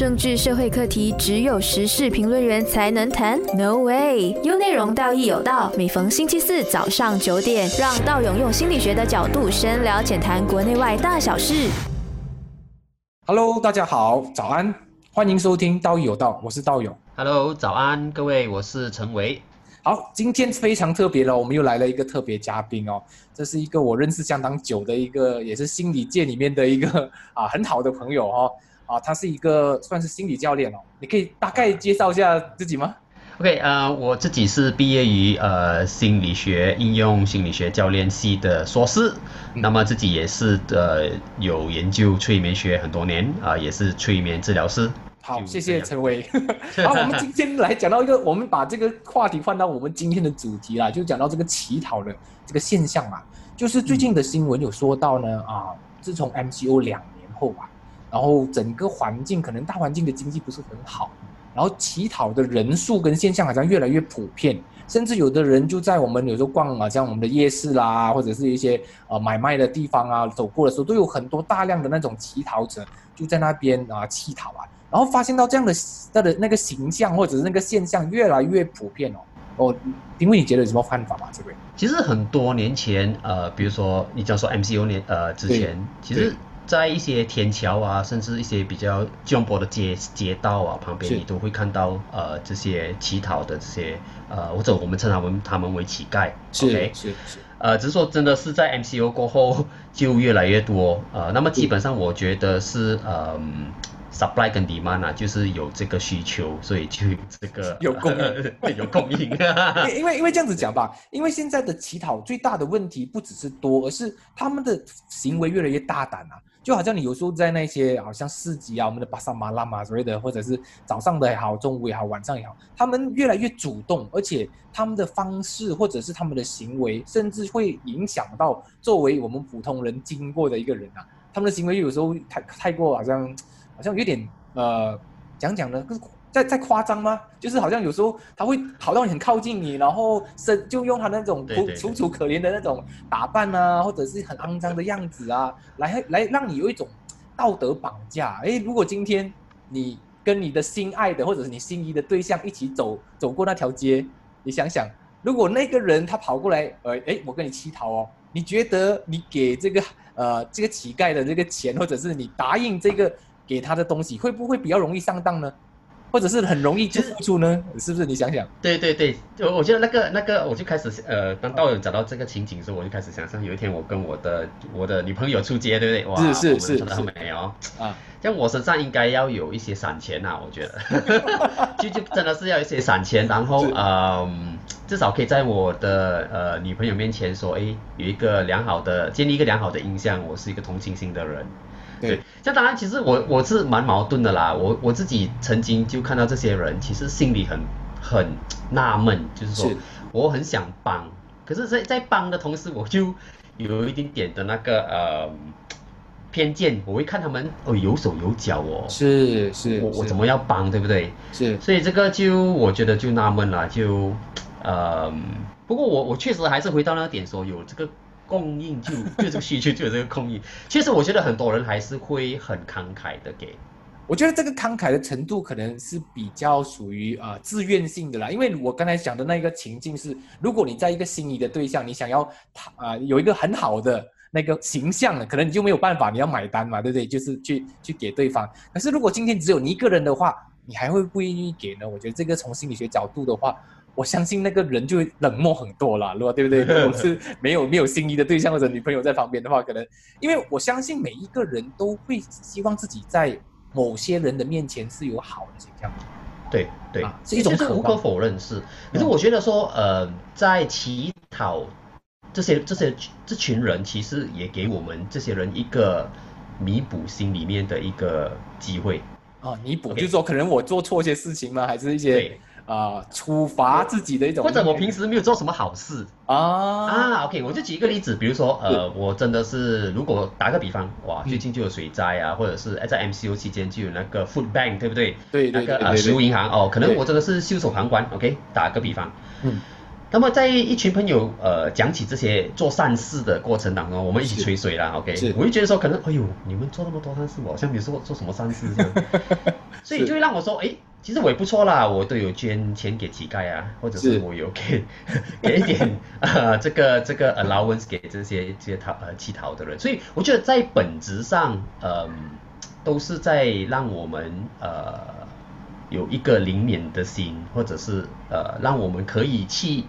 政治社会课题只有时事评论员才能谈？No way！有内容，道义有道。每逢星期四早上九点，让道勇用心理学的角度深聊浅谈国内外大小事。Hello，大家好，早安，欢迎收听道义有道，我是道勇。Hello，早安，各位，我是陈维。好，今天非常特别了，我们又来了一个特别嘉宾哦。这是一个我认识相当久的一个，也是心理界里面的一个啊很好的朋友哦。啊，他是一个算是心理教练哦。你可以大概介绍一下自己吗？OK，呃，我自己是毕业于呃心理学应用心理学教练系的硕士，那么自己也是呃有研究催眠学很多年啊，也是催眠治疗师。好，谢谢陈伟。好，我们今天来讲到一个，我们把这个话题换到我们今天的主题啦，就讲到这个乞讨的这个现象嘛。就是最近的新闻有说到呢，啊，自从 MCO 两年后吧，然后整个环境可能大环境的经济不是很好，然后乞讨的人数跟现象好像越来越普遍，甚至有的人就在我们有时候逛啊，像我们的夜市啦，或者是一些呃买卖的地方啊，走过的时候都有很多大量的那种乞讨者就在那边啊乞讨啊。然后发现到这样的他的那个形象或者是那个现象越来越普遍哦，哦，因为你觉得有什么看法吗？这位？其实很多年前，呃，比如说你讲说 MCU 年，呃，之前，其实，在一些天桥啊，甚至一些比较重博的街街道啊旁边，你都会看到呃这些乞讨的这些呃，或者我们称他们他们为乞丐。是是是。呃，只是说真的是在 MCO 过后就越来越多，呃，那么基本上我觉得是呃。supply 跟 demand 啊，就是有这个需求，所以就这个 有供应，有供应。因为因为这样子讲吧，因为现在的乞讨最大的问题不只是多，而是他们的行为越来越大胆啊。就好像你有时候在那些好像市集啊，我们的巴萨马拉嘛之类的，或者是早上的也好，中午也好，晚上也好，他们越来越主动，而且他们的方式或者是他们的行为，甚至会影响到作为我们普通人经过的一个人啊，他们的行为有时候太太过好像。好像有点呃，讲讲呢，再再夸张吗？就是好像有时候他会跑到你很靠近你，然后是就用他那种楚楚可怜的那种打扮啊，或者是很肮脏的样子啊，来来让你有一种道德绑架。哎，如果今天你跟你的心爱的或者是你心仪的对象一起走走过那条街，你想想，如果那个人他跑过来，呃，哎，我跟你乞讨哦，你觉得你给这个呃这个乞丐的这个钱，或者是你答应这个？给他的东西会不会比较容易上当呢？或者是很容易就付出呢？是不是？你想想。对对对，我我觉得那个那个，我就开始呃，当道友找到这个情景的时候，我就开始想象，有一天我跟我的我的女朋友出街，对不对？哇，是是是，很美哦。啊，像我身上应该要有一些散钱呐，我觉得，就就真的是要一些散钱，然后嗯，至少可以在我的呃女朋友面前说，哎，有一个良好的建立一个良好的印象，我是一个同情心的人。对，这当然，其实我我是蛮矛盾的啦。我我自己曾经就看到这些人，其实心里很很纳闷，就是说我很想帮，可是，在在帮的同时，我就有一点点的那个呃偏见，我会看他们哦有手有脚哦，是是，我我怎么要帮，对不对？是，所以这个就我觉得就纳闷了，就呃，不过我我确实还是回到那个点说有这个。供应就就这个需求就有这个供应，其实我觉得很多人还是会很慷慨的给。我觉得这个慷慨的程度可能是比较属于啊自愿性的啦，因为我刚才讲的那个情境是，如果你在一个心仪的对象，你想要他啊有一个很好的那个形象的，可能你就没有办法，你要买单嘛，对不对？就是去去给对方。可是如果今天只有你一个人的话，你还会不愿意给呢？我觉得这个从心理学角度的话。我相信那个人就会冷漠很多了，如果对不对？如果是没有没有心仪的对象或者女朋友在旁边的话，可能因为我相信每一个人都会希望自己在某些人的面前是有好的形象。对对，是一种无可否认是。可是我觉得说，呃，在乞讨这些这些这群人，其实也给我们这些人一个弥补心里面的一个机会。啊，弥补就是说，可能我做错一些事情吗？还是一些？啊，处罚自己的一种，或者我平时没有做什么好事啊。啊，OK，我就举一个例子，比如说，呃，我真的是，如果打个比方，哇，最近就有水灾啊，或者是在 MCO 期间就有那个 Food Bank，对不对？对对对，那个呃食物银行哦，可能我真的是袖手旁观，OK，打个比方，嗯，那么在一群朋友呃讲起这些做善事的过程当中，我们一起吹水啦，OK，我就觉得说可能，哎呦，你们做那么多善事，我好像没有做做什么善事这样，所以就会让我说，哎，其实我也不错啦，我都有捐钱给乞丐啊，或者是是我有给 给一点 呃这个这个 allowance 给这些这些逃呃乞讨的人，所以我觉得在本质上，嗯、都是在让我们呃有一个灵敏的心，或者是呃让我们可以去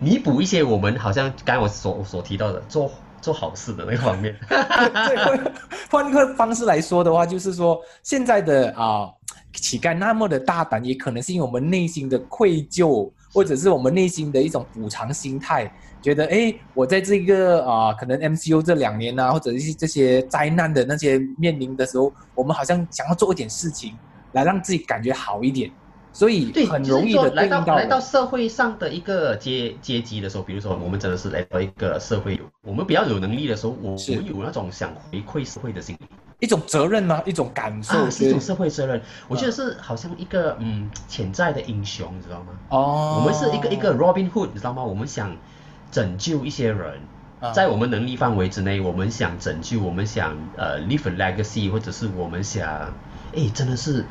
弥补一些我们好像刚才我所所提到的做做好事的那个方面。对，换换一个方式来说的话，就是说现在的啊、乞丐那么的大胆，也可能是因为我们内心的愧疚，或者是我们内心的一种补偿心态，觉得哎，我在这个啊、可能 MCU 这两年啊，或者是这些灾难的那些面临的时候，我们好像想要做一点事情来让自己感觉好一点，所以对，很就是容易的说来到对应到来到社会上的一个阶阶级的时候，比如说我们真的是来到一个社会有我们比较有能力的时候，我我们有那种想回馈社会的心理一种责任吗？一种感受，啊，是一种社会责任。我觉得是好像一个嗯潜在的英雄，你知道吗？哦，我们是一个一个 Robin Hood，你知道吗？我们想拯救一些人，啊在我们能力范围之内，我们想拯救，我们想呃 leave a legacy，或者是我们想，哎，真的是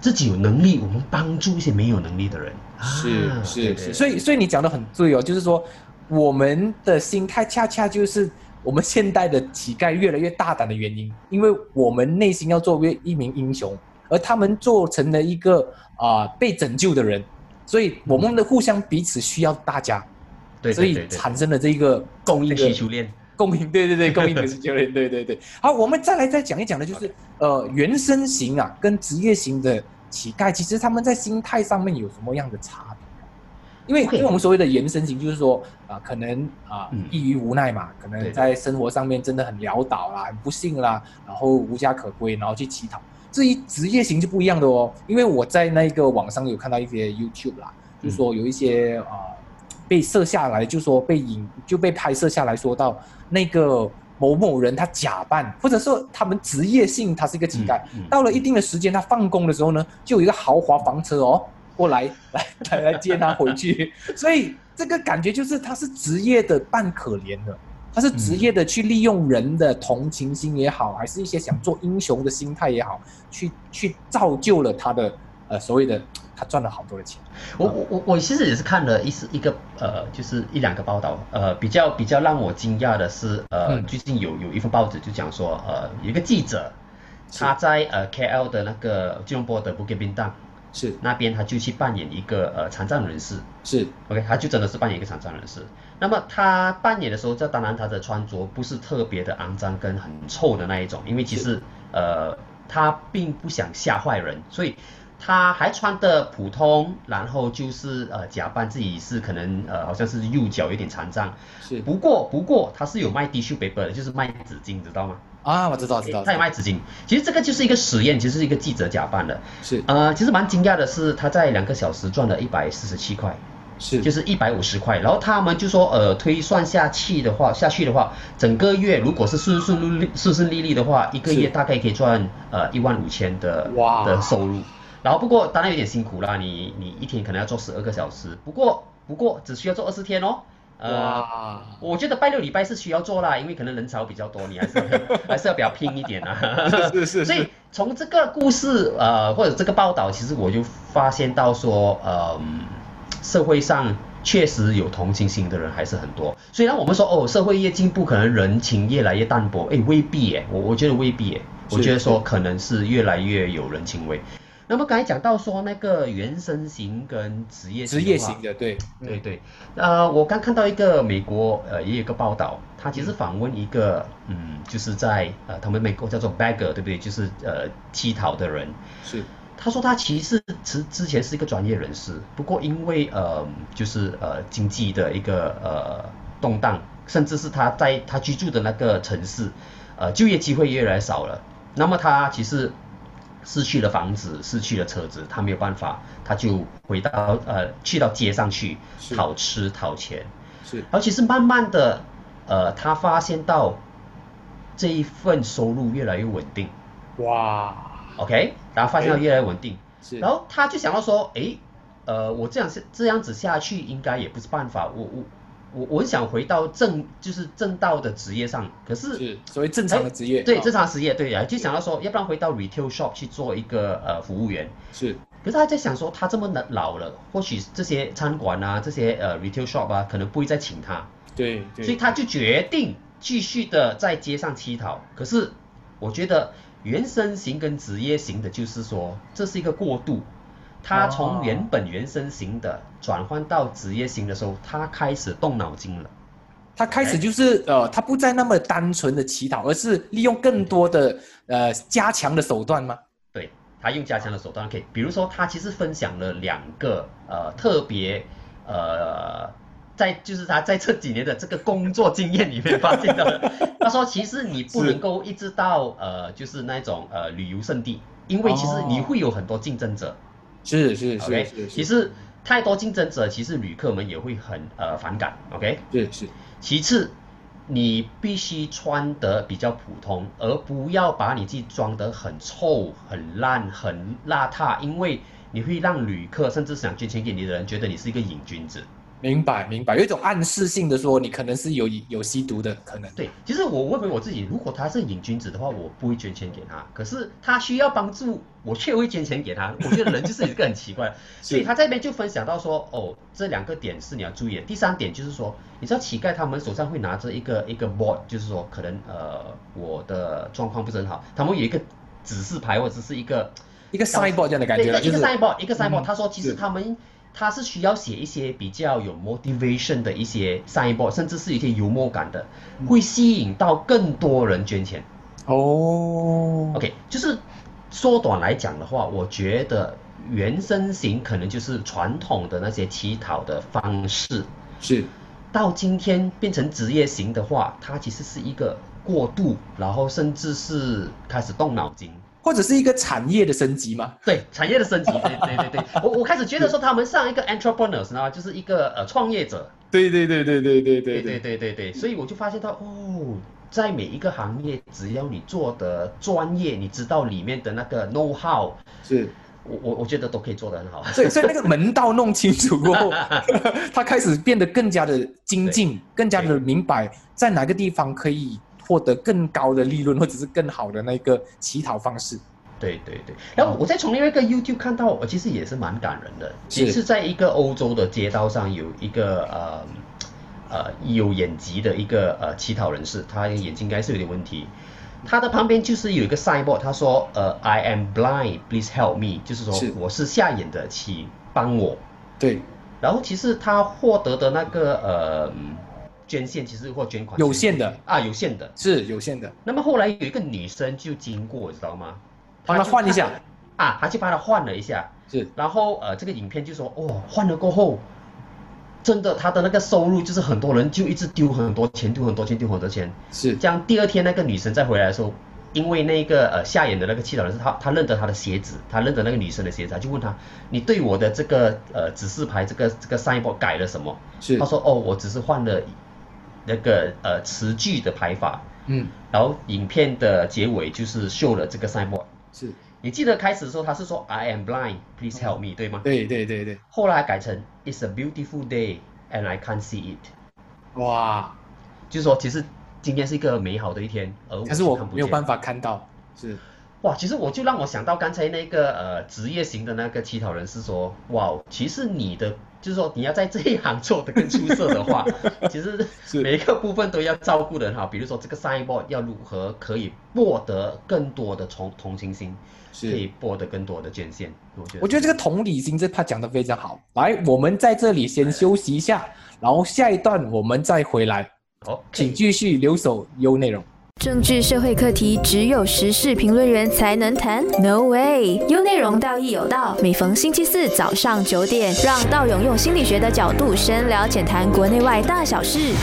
自己有能力，我们帮助一些没有能力的人。是是是，所以所以你讲的很对哦，就是说我们的心态恰恰就是我们现代的乞丐越来越大胆的原因，因为我们内心要作为一名英雄，而他们做成了一个啊、被拯救的人，所以我们的互相彼此需要大家，所以对对对对，产生了这个供应这个需求链。供应，对对对，供应 的需求链，对对对。好，我们再来再讲一讲的，就是呃，原生型啊跟职业型的乞丐，其实他们在心态上面有什么样的差别？因为因为我们所谓的延伸型，就是说啊、可能啊、嗯。迫于无奈嘛，可能在生活上面真的很潦倒啦，很不幸啦，然后无家可归，然后去乞讨。至于职业型就不一样的哦，因为我在那个网上有看到一些 YouTube 啦，就是说有一些啊、被摄下来，就说被影就被拍摄下来说到那个某某人他假扮，或者说他们职业性他是一个乞丐，嗯嗯。到了一定的时间他放工的时候呢，就有一个豪华房车哦过来 来来来接他回去，所以这个感觉就是他是职业的扮可怜的。他是职业的去利用人的同情心也好，还是一些想做英雄的心态也好，去去造就了他的呃所谓的他赚了好多的钱。我我我我其实也是看了一是一个呃，就是一两个报道，呃，比较比较让我惊讶的是，呃，嗯最近有有一份报纸就讲说，呃，有一个记者，他在呃 KL 的那个吉隆坡的 Bukit Bintang 是。那边，他就去扮演一个呃残障人士。是，OK，他就真的是扮演一个残障人士。那么他扮演的时候，这当然他的穿着不是特别的肮脏跟很臭的那一种，因为其实呃他并不想吓坏人，所以他还穿的普通，然后就是呃假扮自己是可能呃好像是右脚有点残障，是。不过不过他是有卖 tissue paper 的，就是卖纸巾，知道吗？啊，我知道知道，他有卖纸巾。其实这个就是一个实验，其实是一个记者假扮的。是呃，其实蛮惊讶的是，他在两个小时赚了一百四十七块。是就是一百五十块，然后他们就说，呃，推算下去的话，下去的话，整个月如果是顺顺利利顺顺利利的话，一个月大概可以赚呃一万五千的哇的收入。然后不过当然有点辛苦啦，你你一天可能要做十二个小时，不过不过只需要做二十天哦。呃，我觉得拜六礼拜是需要做啦，因为可能人潮比较多，你还是要 还是要比较拼一点啊。是是所以从这个故事呃或者这个报道，其实我就发现到说，呃，社会上确实有同情心的人还是很多。虽然我们说哦，社会越进步，可能人情越来越淡薄，哎，未必耶，我我觉得未必耶，我觉得说可能是越来越有人情味。那么刚才讲到说那个原生型跟职业职业型的，对对对，呃，我刚看到一个美国呃也有一个报道，他其实访问一个嗯，就是在呃他们美国叫做 beggar 对不对？就是呃乞讨的人。是他说他其实之之前是一个专业人士，不过因为呃就是呃经济的一个呃动荡，甚至是他在他居住的那个城市，呃就业机会越来越少了。那么他其实失去了房子，失去了车子，他没有办法，他就回到呃去到街上去讨吃讨钱。是。然后其实慢慢的，呃，他发现到这一份收入越来越稳定。哇，，OK，然后发现到越来越稳定，是。然后他就想到说，诶，呃，我这样是这样子下去应该也不是办法，我我我我想回到正就是正道的职业上，可是是所谓正常的职业，对啊正常职业，对啊，就想到说，要不然回到 retail shop 去做一个呃服务员。是可是他在想说，他这么老了，或许这些餐馆啊，这些呃 retail shop 啊，可能不会再请他，对对，所以他就决定继续的在街上乞讨。可是我觉得原生型跟职业型的，就是说这是一个过渡。他从哦原本原生型的转换到职业型的时候，他开始动脑筋了。他开始就是呃，他不再那么单纯的乞讨，而是利用更多的呃加强的手段吗？对他用加强的手段可以，比如说他其实分享了两个呃特别呃。在就是他在这几年的这个工作经验里面发现到的，他说其实你不能够一直到呃就是那种呃旅游胜地，因为其实你哦会有很多竞争者是是是其实太多竞争者，其实旅客们也会很呃反感，OK，是是。其次，你必须穿得比较普通，而不要把你自己装得很臭、很烂、很邋遢，因为你会让旅客甚至想捐钱给你的人觉得你是一个瘾君子。明白明白，有一种暗示性的说你可能是有有吸毒的可能。对，其实我问回我自己，如果他是瘾君子的话，我不会捐钱给他。可是他需要帮助，我却会捐钱给他。我觉得人就是一个很奇怪，所以他这边就分享到说，哦，这两个点是你要注意的。第三点就是说，你知道乞丐他们手上会拿着一个一个 board，就是说可能呃我的状况不是很好，他们有一个指示牌或者是一个一个 signboard 这样的感觉，对一个就是 signboard，一个 signboard，、嗯他说其实他们他是需要写一些比较有 motivation 的一些 signboard，甚至是一些幽默感的，嗯会吸引到更多人捐钱。哦 OK，就是缩短来讲的话，我觉得原生型可能就是传统的那些乞讨的方式，是到今天变成职业型的话，它其实是一个过渡，然后甚至是开始动脑筋。或者是一个产业的升级嘛？对产业的升级，对对对对，我我开始觉得说他们上一个 entrepreneurs 呢，就是一个呃创业者，对对对对对对对对对对对，所以我就发现到哦，在每一个行业，只要你做的专业，你知道里面的那个 know how，是。我我我觉得都可以做得很好。所以，所以那个门道弄清楚过后，他开始变得更加的精进，更加的明白在哪个地方可以获得更高的利润，或者是更好的那个乞讨方式。对对对，然后我再从另外一个 YouTube 看到，我其实也是蛮感人的，是也是在一个欧洲的街道上有一个呃呃有眼疾的一个呃乞讨人士，他眼睛应该是有点问题。他的旁边就是有一个 signboard，他说呃 I am blind, please help me，就是说是我是瞎眼的，请帮我。对，然后其实他获得的那个呃嗯捐献，其实或捐款有限的啊，有限的。是有限的。那么后来有一个女生就经过，知道吗？帮他就换一下啊，他就帮他换了一下，是然后呃，这个影片就说哦，换了过后，真的他的那个收入就是很多人就一直丢很多钱，丢很多钱，丢很多钱。是这样第二天那个女生再回来的时候，因为那个呃下眼的那个祈祷人是他他认得她的鞋子，他认得那个女生的鞋子，他就问他，你对我的这个呃指示牌这个这个 signboard 改了什么？是他说哦，我只是换了那个呃词句的排法。嗯然后影片的结尾就是秀了这个 signboard。是，你记得开始的时候他是说 I am blind, please help me，对吗？对对对对，后来改成 It's a beautiful day and I can't see it，哇！就是说其实今天是一个美好的一天，而但是我没有办法看到，是哇，其实我就让我想到刚才那个呃职业型的那个乞讨人是说，哇，其实你的就是说你要在这一行做得更出色的话，其实每一个部分都要照顾得很好。比如说这个 signboard 要如何可以获得更多的同同情心，可以是。获得更多的捐献。我觉得我觉得这个同理心这 part 讲的非常好。来，我们在这里先休息一下，然后下一段我们再回来，好，请继续留守优内容。政治社会课题只有时事评论员才能谈？No way！有内容道义有道，每逢星期四早上九点，让道勇用心理学的角度深聊浅谈国内外大小事。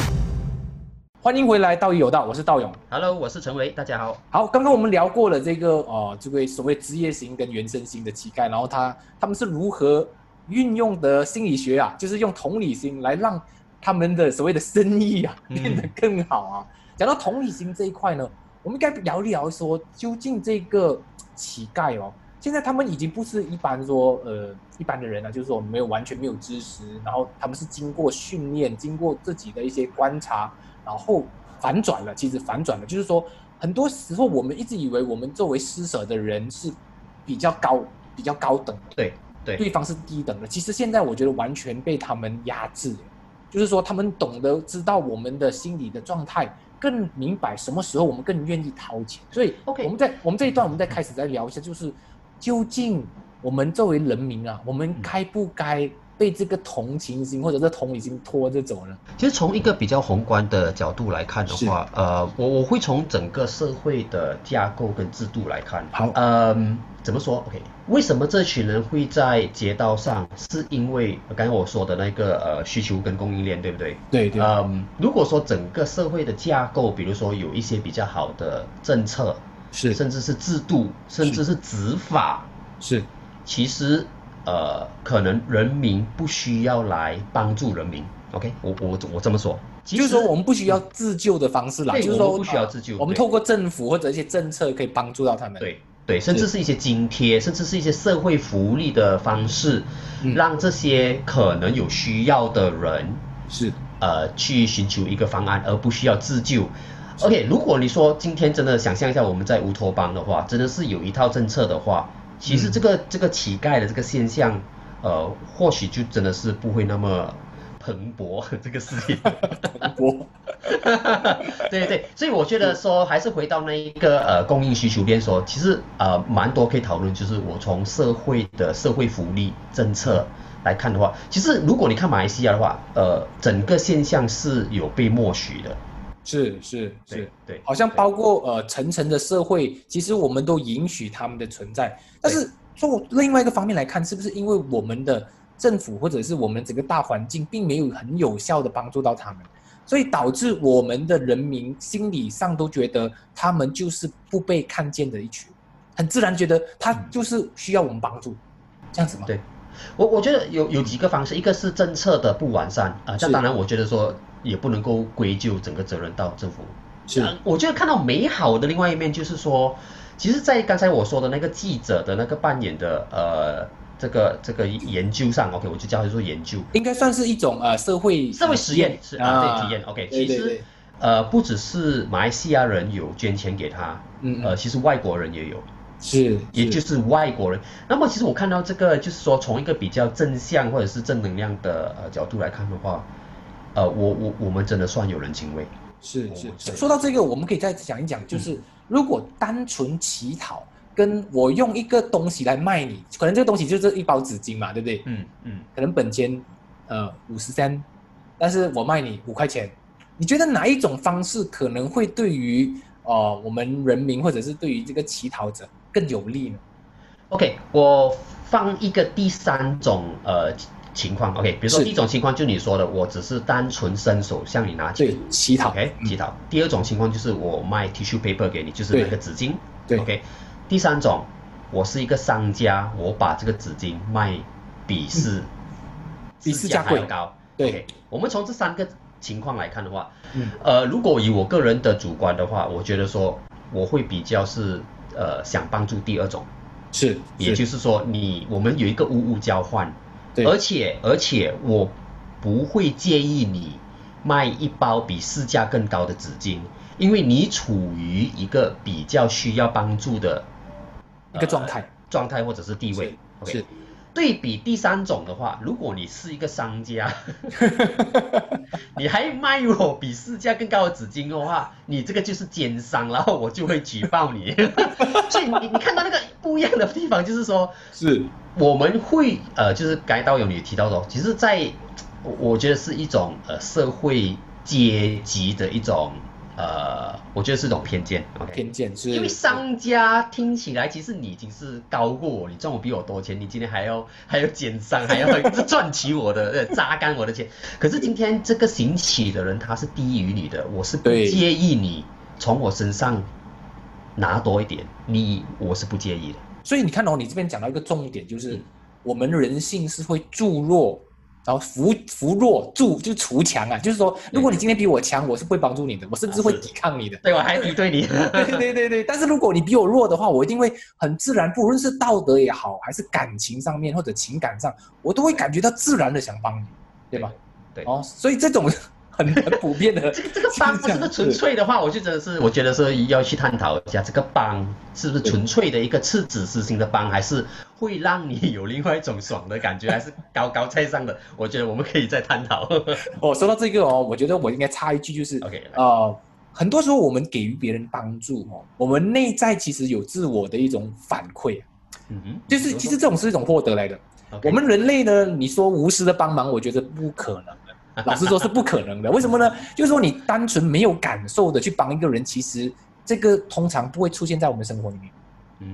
欢迎回来，道义有道，我是道勇。Hello，我是陈维，大家好。好，刚刚我们聊过了这个呃，这个所谓职业型跟原生型的乞丐，然后他他们是如何运用的心理学啊，就是用同理心来让他们的所谓的生意啊嗯变得更好啊。讲到同理心这一块呢，我们应该聊一聊说，究竟这个乞丐哦，现在他们已经不是一般说呃一般的人了，就是说没有完全没有知识，然后他们是经过训练，经过自己的一些观察，然后反转了。其实反转了，就是说很多时候我们一直以为我们作为施舍的人是比较高、比较高等，对对对方是低等的。其实现在我觉得完全被他们压制，就是说他们懂得知道我们的心理的状态。更明白什么时候我们更愿意掏钱，所以，OK，我们在我们这一段，我们再开始再聊一下，就是究竟我们作为人民啊，我们该不该被这个同情心或者是同理心拖着走呢？其实从一个比较宏观的角度来看的话，呃，我我会从整个社会的架构跟制度来看。好，嗯，怎么说？OK。为什么这群人会在街道上？是因为刚才我说的那个呃需求跟供应链，对不对？对对。嗯，如果说整个社会的架构，比如说有一些比较好的政策，是，甚至是制度，甚至是执法，是，其实呃可能人民不需要来帮助人民。OK，我我我这么说，就是说我们不需要自救的方式啦，就是说不需要自救，我们透过政府或者一些政策可以帮助到他们。对。对，甚至是一些津贴，甚至是一些社会福利的方式，让这些可能有需要的人是呃去寻求一个方案，而不需要自救。OK，如果你说今天真的想象一下我们在乌托邦的话，真的是有一套政策的话，其实这个这个乞丐的这个现象，呃，或许就真的是不会那么。蓬勃 这个事情，蓬勃，对对对，所以我觉得说还是回到那一个呃供应需求链说，其实呃蛮多可以讨论，就是我从社会的社会福利政策来看的话，其实如果你看马来西亚的话，呃整个现象是有被默许的，是是是，对，好像包括呃层层的社会，其实我们都允许他们的存在，但是从另外一个方面来看，是不是因为我们的。政府或者是我们整个大环境并没有很有效的帮助到他们，所以导致我们的人民心理上都觉得他们就是不被看见的一群，很自然觉得他就是需要我们帮助，这样子吗？对，我我觉得有有几个方式，一个是政策的不完善啊，这当然我觉得说也不能够归咎整个责任到政府。是，我觉得看到美好的另外一面就是说，其实，在刚才我说的那个记者的那个扮演的呃。这个这个研究上，OK，我就叫他做研究，应该算是一种呃社会社会实验是啊，对体验，OK，其实呃不只是马来西亚人有捐钱给他，嗯呃其实外国人也有，是，也就是外国人。那么其实我看到这个就是说从一个比较正向或者是正能量的呃角度来看的话，呃我我我们真的算有人情味。是是，说到这个，我们可以再讲一讲，就是如果单纯乞讨。跟我用一个东西来卖你，可能这个东西就是一包纸巾嘛，对不对？嗯嗯。可能本钱呃五十三，但是我卖你五块钱，你觉得哪一种方式可能会对于呃我们人民或者是对于这个乞讨者更有利呢？OK，我放一个第三种呃情况，OK，比如说第一种情况就你说的，我只是单纯伸手向你拿钱，对，乞讨，OK，乞讨。第二种情况就是我卖 tissue paper 给你，就是那个纸巾，对，OK。第三种，我是一个商家，我把这个纸巾卖比市市价贵。高。对，我们从这三个情况来看的话，呃，如果以我个人的主观的话，我觉得说我会比较是呃想帮助第二种，是，也就是说你我们有一个物物交换，对，而且而且我不会建议你卖一包比市价更高的纸巾，因为你处于一个比较需要帮助的。一个状态，状态或者是地位，是。对比第三种的话，如果你是一个商家，你还卖我比市价更高的纸巾的话，你这个就是奸商，然后我就会举报你。所以你你看到那个不一样的地方，就是说，是我们会呃，就是该道友你提到的，其实，在我觉得是一种呃社会阶级的一种。呃，我觉得是种偏见？偏见是，因为商家听起来其实你已经是高过我，你赚我比我多钱，你今天还要还要减商，还要 赚取我的，榨干我的钱。可是今天这个行乞的人他是低于你的，我是不介意你从我身上拿多一点，你我是不介意的。所以你看哦，你这边讲到一个重点，就是我们人性是会注弱然后扶扶弱助就是除强啊，就是说，如果你今天比我强，我是不会帮助你的，我甚至会抵抗你的。对我还敌对你。对对对对，但是如果你比我弱的话，我一定会很自然，不论是道德也好，还是感情上面或者情感上，我都会感觉到自然的想帮你，对吧？对哦，所以这种。很很普遍的，这个这个帮是不是纯粹的话，我就真的是我觉得是要去探讨一下，这个帮是不是纯粹的一个赤子之心的帮，还是会让你有另外一种爽的感觉，还是高高在上的？我觉得我们可以再探讨。哦，说到这个哦，我觉得我应该插一句，就是，OK，呃，很多时候我们给予别人帮助哦，我们内在其实有自我的一种反馈，嗯哼，就是其实这种是一种获得来的。我们人类呢，你说无私的帮忙，我觉得不可能。老实说，是不可能的。为什么呢？就是说，你单纯没有感受的去帮一个人，其实这个通常不会出现在我们生活里面。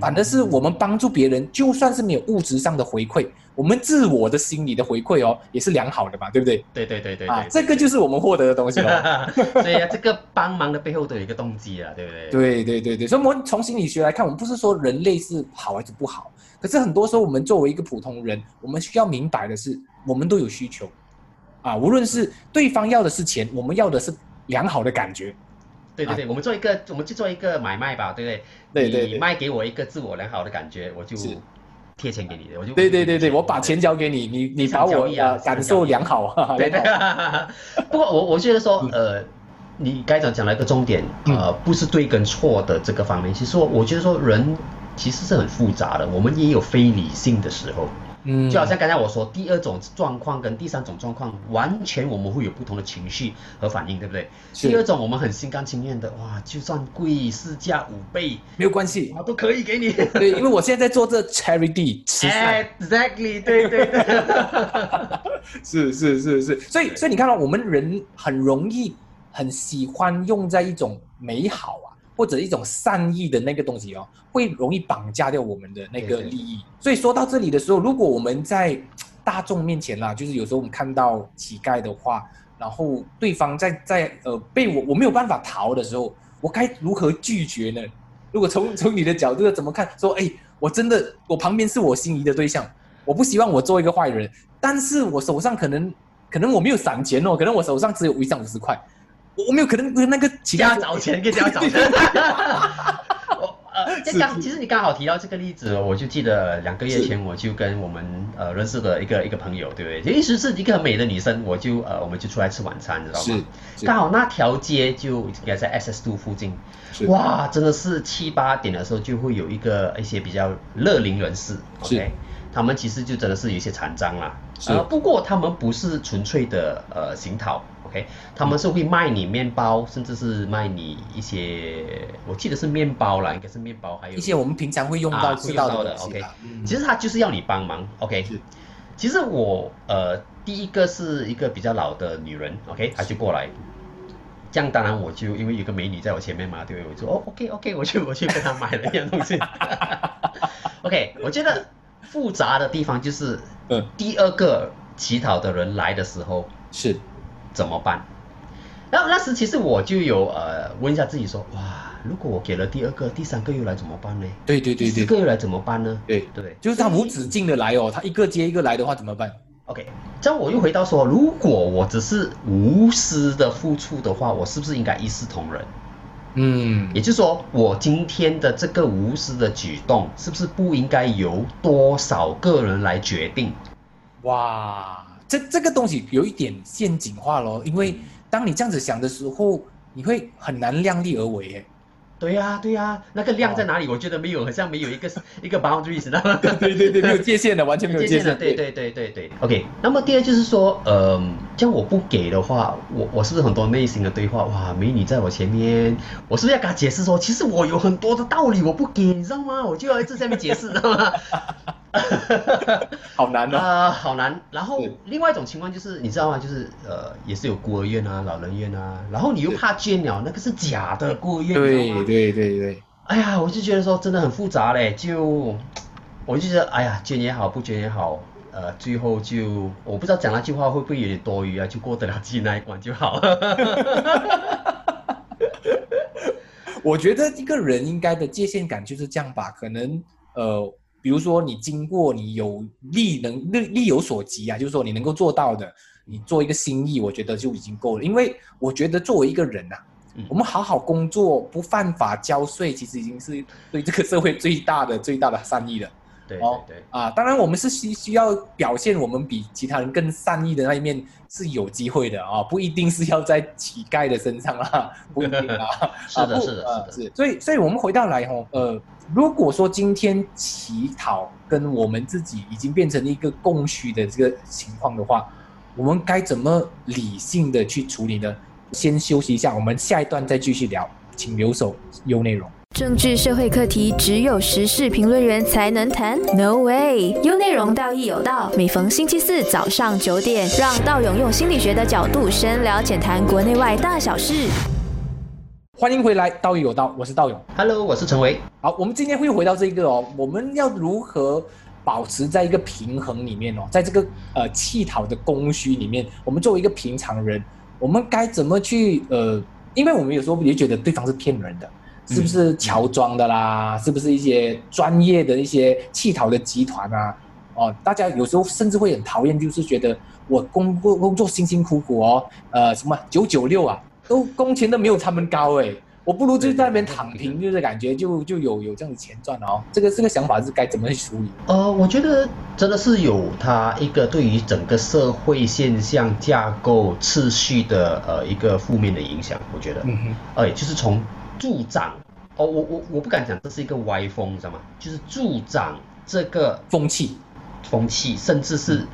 反而是我们帮助别人，就算是没有物质上的回馈，我们自我的心理的回馈哦，也是良好的嘛，对不对？对对对对啊，这个就是我们获得的东西了。所以啊，这个帮忙的背后都有一个动机啊，对不对？对对对对，所以我们从心理学来看，我们不是说人类是好还是不好，可是很多时候我们作为一个普通人，我们需要明白的是，我们都有需求。啊，无论是对方要的是钱，我们要的是良好的感觉。对对对，我们做一个，我们就做一个买卖吧，对不对？对对，你卖给我一个自我良好的感觉，我就贴钱给你的，我就对对对对，我把钱交给你，你你把我感受良好。对对。不过我我觉得说，呃，你该讲讲了一个重点，呃，不是对跟错的这个方面，其实我我觉得说人其实是很复杂的，我们也有非理性的时候。嗯，就好像刚才我说，第二种状况跟第三种状况，完全我们会有不同的情绪和反应，对不对？第二种我们很心甘情愿的，哇，就算贵市价五倍没有关系，我都可以给你。对，因为我现在在做这 charity，吃 Exactly，对对对，是是是是，所以所以你看到我们人很容易很喜欢用在一种美好啊。或者一种善意的那个东西哦，会容易绑架掉我们的那个利益。所以说到这里的时候，如果我们在 大众面前啦，就是有时候我们看到乞丐的话，然后对方在在呃被我我没有办法逃的时候，我该如何拒绝呢？如果从 从你的角度怎么看？说哎，我真的我旁边是我心仪的对象，我不希望我做一个坏人，但是我手上可能可能我没有散钱哦，可能我手上只有一张五十块。我没有可能跟那个其他找钱，跟家找钱。我呃，这刚其实你刚好提到这个例子，我就记得两个月前我就跟我们呃认识的一个一个朋友，对不对？其实是一个很美的女生，我就呃我们就出来吃晚餐，你知道吗？是。刚好那条街就应该在 SS Two 附近。哇，真的是七八点的时候就会有一个一些比较乐龄人士，OK，他们其实就真的是有一些残障啦。呃，不过他们不是纯粹的呃行讨。OK，他们是会卖你面包，甚至是卖你一些，我记得是面包啦，应该是面包，还有一些我们平常会用到、吃到的。OK，其实他就是要你帮忙。OK，其实我呃第一个是一个比较老的女人，OK，她就过来，这样当然我就因为有个美女在我前面嘛，对不对？我就哦 OK OK，我去 我去跟她买了一样东西。OK，我觉得复杂的地方就是，嗯，第二个乞讨的人来的时候是。怎么办？然后那时其实我就有呃问一下自己说，哇，如果我给了第二个、第三个又来怎么办呢？对对对对，四个又来怎么办呢？对对，就是他无止境的来哦，他一个接一个来的话怎么办？OK，这样我又回到说，如果我只是无私的付出的话，我是不是应该一视同仁？嗯，也就是说，我今天的这个无私的举动，是不是不应该由多少个人来决定？哇！这这个东西有一点陷阱化咯，因为当你这样子想的时候，你会很难量力而为诶。对呀对呀，那个量在哪里？我觉得没有，好像没有一个一个 boundary，知道吗？对对对，没有界限的，完全没有界限的。对对对对对。OK，那么第二就是说，呃，这样我不给的话，我我是不是很多内心的对话？哇，美女在我前面，我是不是要跟她解释说，其实我有很多的道理，我不给，你知道吗？我就要一直在那边解释，知道吗？好难哦！啊，好难。然后另外一种情况就是，你知道吗？就是呃，也是有孤儿院啊、老人院啊。然后你又怕捐鸟，那个是假的孤儿院。对对对对。哎呀，我就觉得说真的很复杂嘞。就我就觉得，哎呀，捐也好，不捐也好，呃，最后就我不知道讲那句话会不会有点多余啊？就过得了自己那一关就好。我觉得一个人应该的界限感就是这样吧，可能呃。比如说你经过你有力能力力有所及啊，就是说你能够做到的，你做一个心意，我觉得就已经够了。因为我觉得作为一个人呐、嗯我们好好工作，不犯法交税，其实已经是对这个社会最大的最大的善意了。对哦对对，啊，当然我们是需需要表现我们比其他人更善意的那一面是有机会的啊，不一定是要在乞丐的身上啊，不一定啊。是的是的呃是的是，所以所以我们回到来吼，呃，如果说今天乞讨跟我们自己已经变成一个供需的这个情况的话，我们该怎么理性的去处理呢？先休息一下，我们下一段再继续聊，请留守优内容。政治社会课题只有时事评论员才能谈？No way！有内容道义有道，每逢星期四早上九点，让道勇用心理学的角度深聊浅谈国内外大小事。欢迎回来，道义有道，我是道勇。Hello，我是陈维。好，我们今天会回到这个哦，我们要如何保持在一个平衡里面哦，在这个呃乞讨的供需里面，我们作为一个平常人，我们该怎么去呃？因为我们有时候也觉得对方是骗人的，是不是乔装的啦？是不是一些专业的一些乞讨的集团啊？哦，大家有时候甚至会很讨厌，就是觉得我工工工作辛辛苦苦哦，呃，什么九九六啊，都工钱都没有他们高哎，我不如就在那边躺平，就是感觉就就有有这样的钱赚哦。这个这个想法是该怎么去处理？呃，我觉得真的是有它一个对于整个社会现象架构次序的呃一个负面的影响，我觉得，嗯哼，哎，就是从助长，哦，我我我不敢讲这是一个歪风，你知道吗？就是助长这个风气，风气，甚至是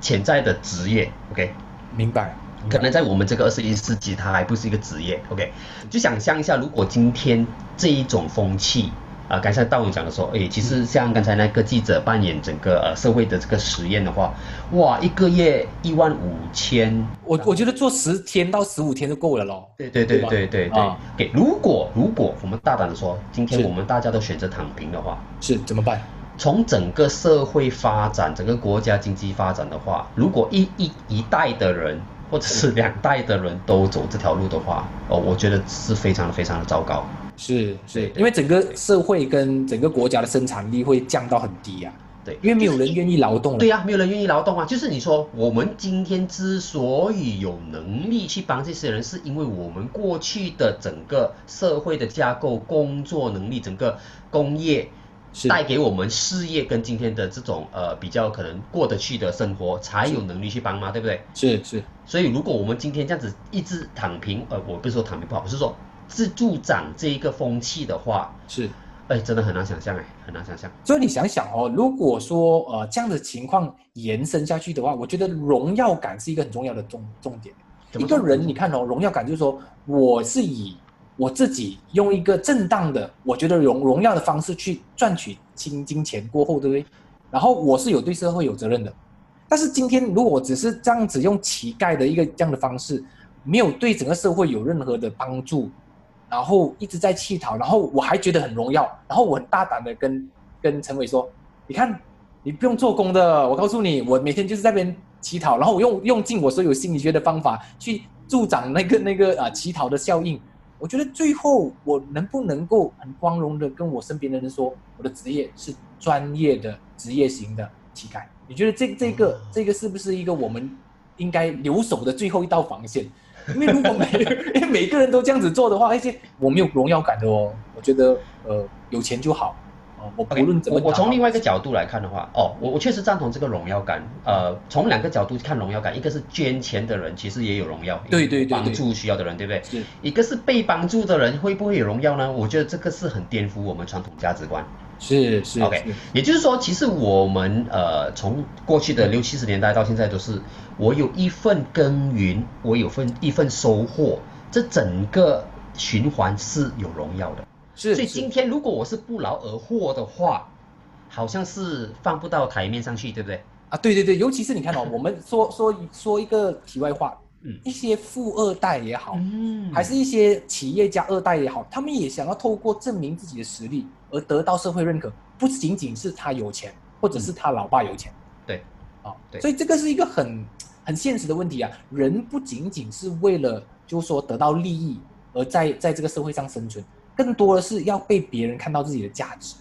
潜在的职业，OK，明白？可能在我们这个二十一世纪，它还不是一个职业，OK，就想象一下，如果今天这一种风气。啊，刚才道友讲的说，诶，其实像刚才那个记者扮演整个呃社会的这个实验的话，哇，一个月一万五千，我我觉得做十天到十五天就够了咯。对对对对吧对对对啊，给、如果如果我们大胆的说，今天我们大家都选择躺平的话，是怎么办？从整个社会发展、整个国家经济发展的话，如果一一一代的人或者是两代的人都走这条路的话，哦，我觉得是非常非常的糟糕。是是因为整个社会跟整个国家的生产力会降到很低啊，对，因为没有人愿意劳动了。对呀、没有人愿意劳动啊。就是你说，我们今天之所以有能力去帮这些人，是因为我们过去的整个社会的架构、工作能力、整个工业带给我们事业跟今天的这种呃比较可能过得去的生活，才有能力去帮嘛，对不对？是是，所以如果我们今天这样子一直躺平，呃，我不是说躺平不好，我是说是助长这一个风气的话，是。哎，真的很难想象哎，很难想象。所以你想想哦，如果说呃这样的情况延伸下去的话，我觉得荣耀感是一个很重要的重重点。一个人你看哦，荣耀感就是说我是以我自己用一个正当的，我觉得荣荣耀的方式去赚取金金钱过后，对不对？然后我是有对社会有责任的。但是今天如果我只是这样子用乞丐的一个这样的方式，没有对整个社会有任何的帮助，然后一直在乞讨，然后我还觉得很荣耀，然后我很大胆的跟跟陈伟说，你看你不用做工的，我告诉你，我每天就是在边乞讨，然后我用用尽我所有心理学的方法去助长那个那个啊乞讨的效应。我觉得最后我能不能够很光荣的跟我身边的人说，我的职业是专业的职业型的乞丐？你觉得这这个这个是不是一个我们应该留守的最后一道防线？因为如果每 因为每个人都这样子做的话，而且我没有荣耀感的哦。我觉得呃有钱就好，我不论怎么我我从另外外一个角度来看的话，哦，我我确实赞同这个荣耀感。呃，从两个角度看荣耀感，一个是捐钱的人其实也有荣耀，对对对对帮助需要的人，对不对？是一个是被帮助的人会不会有荣耀呢？我觉得这个是很颠覆我们传统价值观。是是 OK，是也就是说，其实我们呃从过去的六七十年代到现在都是，我有一份耕耘，我有份一份收获，这整个循环是有荣耀的。是，所以今天如果我是不劳而获的话，好像是放不到台面上去，对不对？啊，对对对，尤其是你看哦，我们说说说一个题外话，嗯。一些富二代也好，嗯。还是一些企业家二代也好，他们也想要透过证明自己的实力而得到社会认可，不仅仅是他有钱，或者是他老爸有钱，对，啊，对。所以这个是一个很很现实的问题啊。人不仅仅是为了就是说得到利益而在在这个社会上生存，更多的是要被别人看到自己的价值。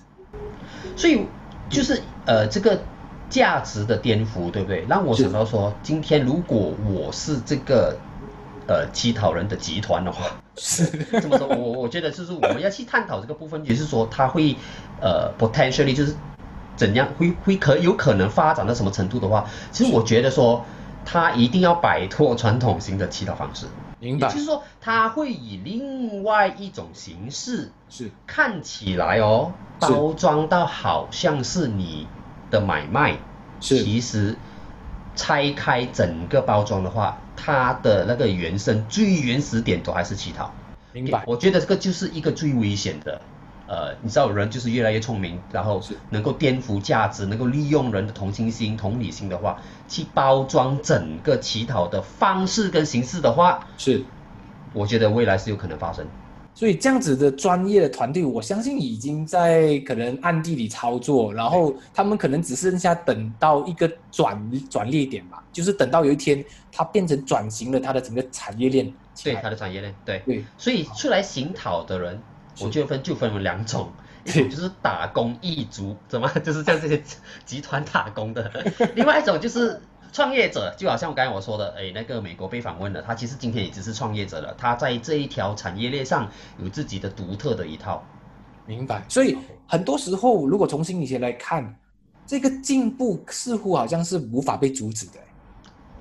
所以就是呃这个价值的颠覆，对不对？让我想到说，今天如果我是这个呃乞讨人的集团的话，是这么说，我我觉得就是我们要去探讨这个部分，也是说他会呃 potentially 就是怎样会会可有可能发展到什么程度的话，其实我觉得说他一定要摆脱传统型的乞讨方式，明白。也就是说它会以另外一种形式是。看起来哦，包装到好像是你的买卖，是。其实拆开整个包装的话，它的那个原生最原始点都还是乞讨。明白。我觉得这个就是一个最危险的。呃，你知道人就是越来越聪明，然后是。能够颠覆价值，能够利用人的同情心、同理心的话，去包装整个乞讨的方式跟形式的话，是。我觉得未来是有可能发生。所以这样子的专业的团队，我相信已经在可能暗地里操作，然后他们可能只剩下等到一个转转捩点吧，就是等到有一天它变成转型了，它的整个产业链对它的产业链，对，对。所以出来行讨的人，是我就分就分为两种，一种就是打工一族，怎么 就是在这些集团打工的，另外一种就是创业者，就好像刚才我说的，哎，那个美国被访问的，他其实今天已经是创业者了，他在这一条产业链上有自己的独特的一套。明白。所以很多时候，如果从心理学来看，这个进步似乎好像是无法被阻止的。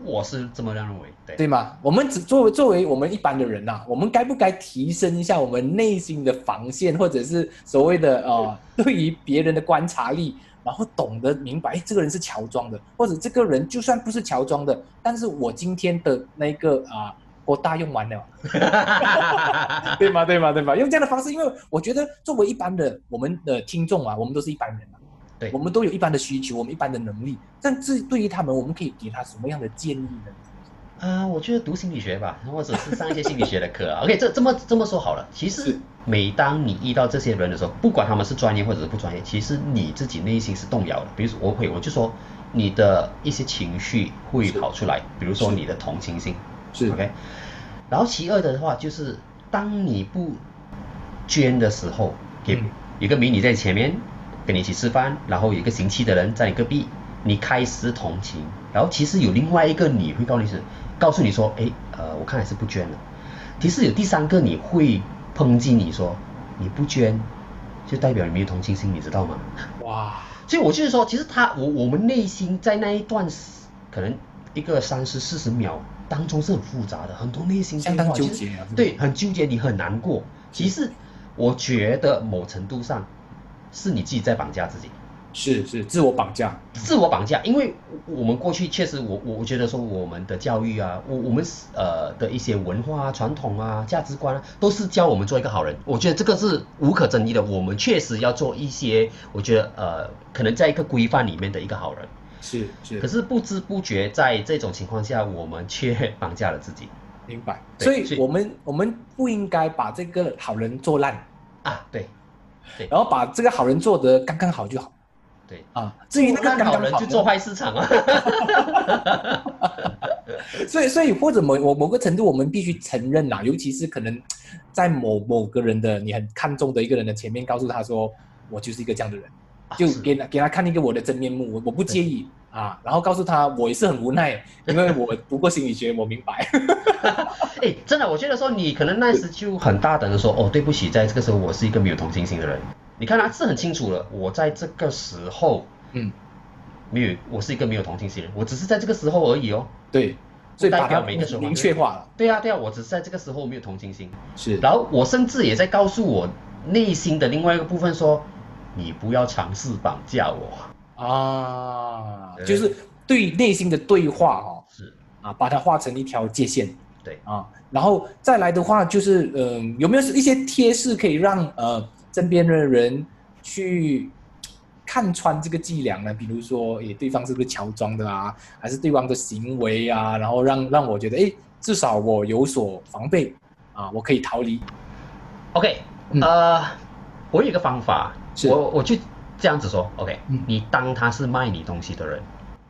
我是这么认为，对。对吗？我们只作为作为我们一般的人呐、我们该不该提升一下我们内心的防线，或者是所谓的 呃，对于别人的观察力，然后懂得明白，哎，这个人是乔装的，或者这个人就算不是乔装的，但是我今天的那个啊、我大用完了，对吗？对吗？对吗？用这样的方式，因为我觉得作为一般的我们的听众啊，我们都是一般人啊，对我们都有一般的需求，我们一般的能力，但这对于他们，我们可以给他什么样的建议呢？啊、我觉得读心理学吧，或者是上一些心理学的课啊。OK，这这么这么说好了，其实每当你遇到这些人的时候，不管他们是专业或者是不专业，其实你自己内心是动摇的。比如说，我会我就说你的一些情绪会跑出来，比如说你的同情心是，OK。然后其二的话就是，当你不捐的时候，给嗯有个美女在前面跟你一起吃饭，然后有一个行乞的人在你隔壁，你开始同情，然后其实有另外一个你会告诉你是告诉你说，哎，呃，我看还是不捐了。其实有第三个你会抨击你说，你不捐，就代表你没有同情心，你知道吗？哇，所以我就是说，其实他我我们内心在那一段时可能一个三十四十秒当中是很复杂的，很多内心相当纠结啊对，很纠结，你很难过。其实我觉得某程度上是你自己在绑架自己。是是自我绑架，自我绑架，因为我们过去确实我，我我觉得说我们的教育啊，我我们呃的一些文化啊、传统啊、价值观啊，都是教我们做一个好人。我觉得这个是无可争议的，我们确实要做一些，我觉得呃，可能在一个规范里面的一个好人。是是可是不知不觉在这种情况下，我们却绑架了自己明白。所以我们我们不应该把这个好人做烂，啊！对然后把这个好人做得刚刚好就好对，啊。至于那个好刚刚好呢人去做坏市场啊！所以，所以或者某某某个程度，我们必须承认啦，尤其是可能在某某个人的你很看重的一个人的前面，告诉他说，我就是一个这样的人，就是给他给他看一个我的真面目，我我不介意啊，然后告诉他我也是很无奈，因为我读过心理学，我明白。哎，真的，我觉得说你可能那时就很大胆的说，哦，对不起，在这个时候我是一个没有同情心的人。你看他是很清楚了，我在这个时候嗯，没有，我是一个没有同情心的人，我只是在这个时候而已哦。对，所以把代表它每个时候明确化了，对啊，对啊，我只是在这个时候没有同情心。是然后我甚至也在告诉我内心的另外一个部分说，你不要尝试绑架我。啊，就是对内心的对话哦，是，啊，把它画成一条界限。对，啊，然后再来的话就是，嗯、有没有一些贴士可以让呃身边的人去看穿这个伎俩呢？比如说，诶，对方是不是乔装的啊，还是对方的行为啊，然后让让我觉得，诶，至少我有所防备啊，我可以逃离。OK，、嗯。呃，我有一个方法，我我就这样子说，OK，、嗯你当他是卖你东西的人。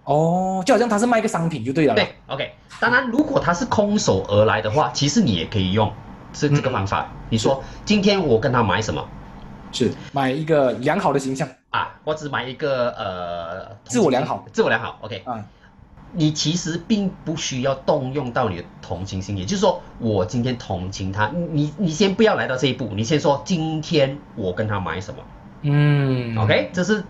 哦，就好像他是卖一个商品就对了。对，OK。当然，如果他是空手而来的话，其实你也可以用这这个方法。你说今天我跟他买什么，是买一个良好的形象啊，我只买一个呃，自我良好，自我良好，OK 啊。你其实并不需要动用到你的同情心，也就是说，我今天同情他，你你先不要来到这一步，你先说今天我跟他买什么，嗯，OK，这是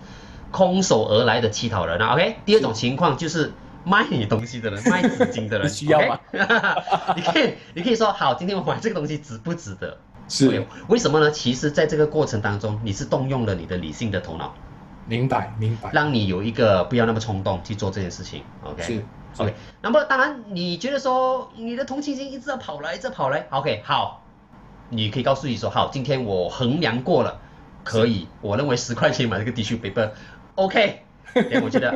空手而来的乞讨人啊，OK。第二种情况就是卖你东西的人，卖纸巾的人，需要吗？你可以你可以说好，今天我买这个东西值不值得？是，为什么呢？其实在这个过程当中，你是动用了你的理性的头脑。明白，明白，让你有一个不要那么冲动去做这件事情，OK？是，OK。那么当然，你觉得说你的同情心一直要跑来，一直跑来，OK？好，你可以告诉你说，好，今天我衡量过了，可以，我认为十块钱买这个 tissue paper，OK？我觉得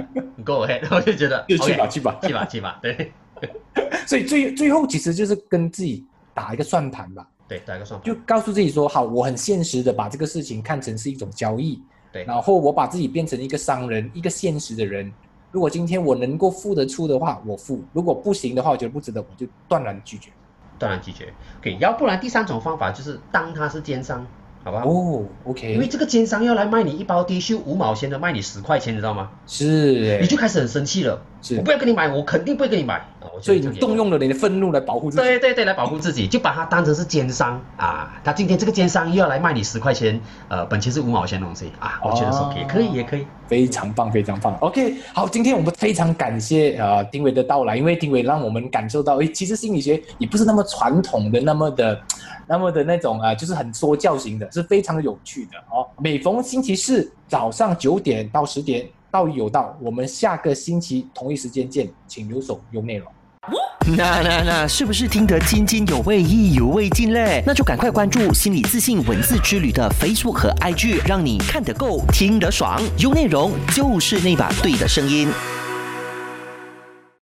go ahead，我就觉得去吧，去吧，去吧，去吧，对。所以最最后其实就是跟自己打一个算盘吧，对，打一个算盘，就告诉自己说，好，我很现实的把这个事情看成是一种交易。对，然后我把自己变成一个商人，一个现实的人。如果今天我能够付得出的话，我付；如果不行的话，我觉得不值得，我就断然拒绝。断然拒绝。OK，要不然第三种方法就是当他是奸商。好吧哦，OK，因为这个奸商要来卖你一包 T 恤五毛钱的，卖你十块钱，你知道吗？是，你就开始很生气了。是，我不要跟你买，我肯定不会跟你买。所以你动用了你的愤怒来保护自己。对对对，来保护自己，就把它当成是奸商啊！他今天这个奸商又要来卖你十块钱，呃，本钱是五毛钱的东西啊！我觉得说可以，可以也可以，非常棒，非常棒。OK，好，今天我们非常感谢呃丁伟的到来，因为丁伟让我们感受到，哎，其实心理学也不是那么传统的，那么的。那么的那种啊，就是很说教型的，是非常有趣的哦。每逢星期四早上九点到十点，道义有道，我们下个星期同一时间见，请留守有内容。那那那，是不是听得津津有味、意犹未尽嘞？那就赶快关注心理自信文字之旅的 Facebook 和 IG，让你看得够、听得爽，有内容就是那把对的声音。